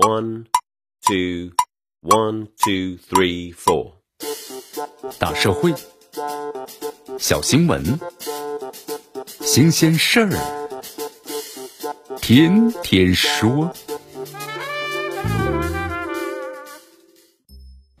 One, two, one, two, three, four。大社会，小新闻，新鲜事儿，天天说。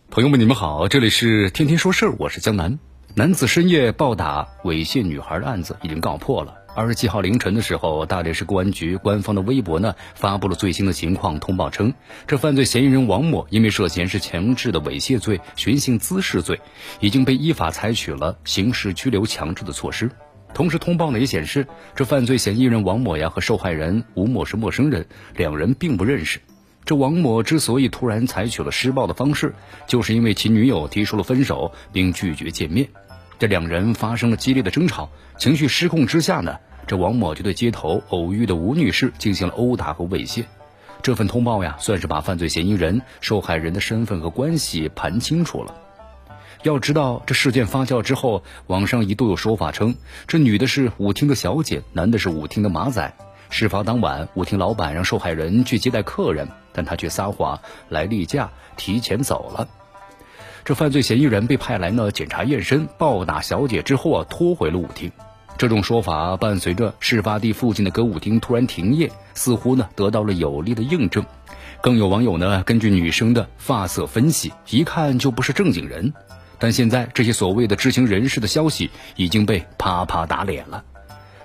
朋友们，你们好，这里是天天说事儿，我是江南。男子深夜暴打猥亵女孩的案子已经告破了。二十七号凌晨的时候，大连市公安局官方的微博呢发布了最新的情况通报称，这犯罪嫌疑人王某因为涉嫌是强制的猥亵罪、寻衅滋事罪，已经被依法采取了刑事拘留强制的措施。同时，通报呢也显示，这犯罪嫌疑人王某呀和受害人吴某是陌生人，两人并不认识。这王某之所以突然采取了施暴的方式，就是因为其女友提出了分手，并拒绝见面。这两人发生了激烈的争吵，情绪失控之下呢，这王某就对街头偶遇的吴女士进行了殴打和猥亵。这份通报呀，算是把犯罪嫌疑人、受害人的身份和关系盘清楚了。要知道，这事件发酵之后，网上一度有说法称，这女的是舞厅的小姐，男的是舞厅的马仔。事发当晚，舞厅老板让受害人去接待客人，但他却撒谎来例假，提前走了。这犯罪嫌疑人被派来呢检查验身，暴打小姐之后啊，拖回了舞厅。这种说法伴随着事发地附近的歌舞厅突然停业，似乎呢得到了有力的印证。更有网友呢根据女生的发色分析，一看就不是正经人。但现在这些所谓的知情人士的消息已经被啪啪打脸了。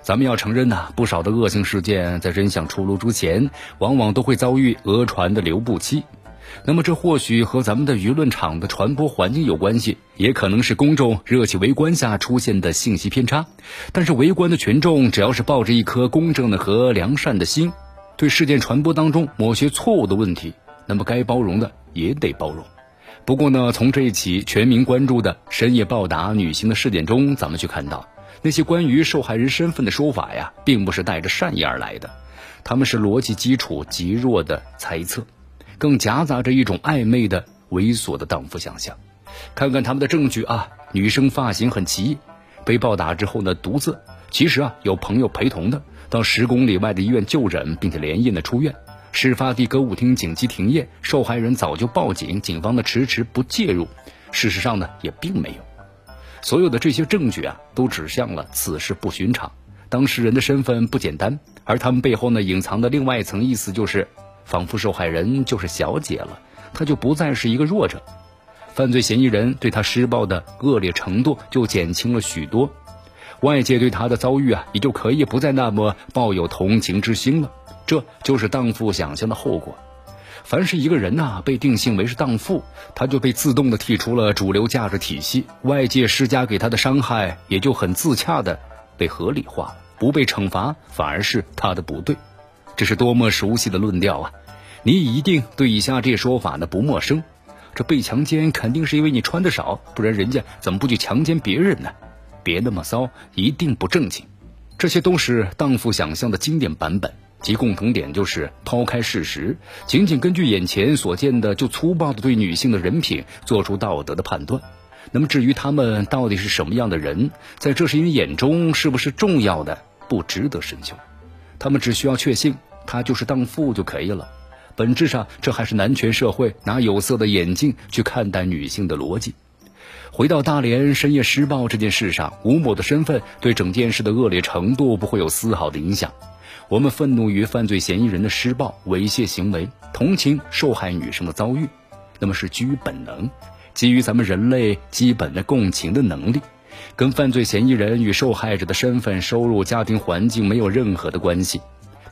咱们要承认呐，不少的恶性事件在真相出炉之前，往往都会遭遇讹传的留步期。那么这或许和咱们的舆论场的传播环境有关系，也可能是公众热情围观下出现的信息偏差。但是围观的群众只要是抱着一颗公正的和良善的心，对事件传播当中某些错误的问题，那么该包容的也得包容。不过呢，从这一起全民关注的深夜暴打女性的事件中，咱们去看到那些关于受害人身份的说法呀，并不是带着善意而来的，他们是逻辑基础极弱的猜测。更夹杂着一种暧昧的猥琐的荡妇想象。看看他们的证据啊，女生发型很奇异，被暴打之后呢，独自其实啊有朋友陪同的，到十公里外的医院就诊，并且连夜的出院。事发地歌舞厅紧急停业，受害人早就报警，警方呢迟迟不介入。事实上呢也并没有。所有的这些证据啊，都指向了此事不寻常，当事人的身份不简单，而他们背后呢隐藏的另外一层意思就是。仿佛受害人就是小姐了，她就不再是一个弱者，犯罪嫌疑人对她施暴的恶劣程度就减轻了许多，外界对她的遭遇啊也就可以不再那么抱有同情之心了。这就是荡妇想象的后果。凡是一个人呐被定性为是荡妇，他就被自动的剔出了主流价值体系，外界施加给他的伤害也就很自洽的被合理化了，不被惩罚反而是他的不对。这是多么熟悉的论调啊！你一定对以下这说法呢不陌生。这被强奸肯定是因为你穿的少，不然人家怎么不去强奸别人呢？别那么骚，一定不正经。这些都是荡妇想象的经典版本，其共同点就是抛开事实，仅仅根据眼前所见的就粗暴的对女性的人品做出道德的判断。那么至于他们到底是什么样的人，在这些人眼中是不是重要的，不值得深究。他们只需要确信。他就是荡妇就可以了，本质上这还是男权社会拿有色的眼镜去看待女性的逻辑。回到大连深夜施暴这件事上，吴某的身份对整件事的恶劣程度不会有丝毫的影响。我们愤怒于犯罪嫌疑人的施暴猥亵行为，同情受害女生的遭遇，那么是基于本能，基于咱们人类基本的共情的能力，跟犯罪嫌疑人与受害者的身份、收入、家庭环境没有任何的关系。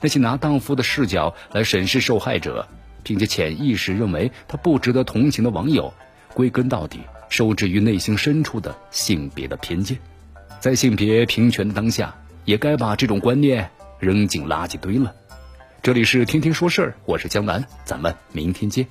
那些拿荡妇的视角来审视受害者，并且潜意识认为他不值得同情的网友，归根到底受制于内心深处的性别的偏见，在性别平权当下，也该把这种观念扔进垃圾堆了。这里是天天说事儿，我是江南，咱们明天见。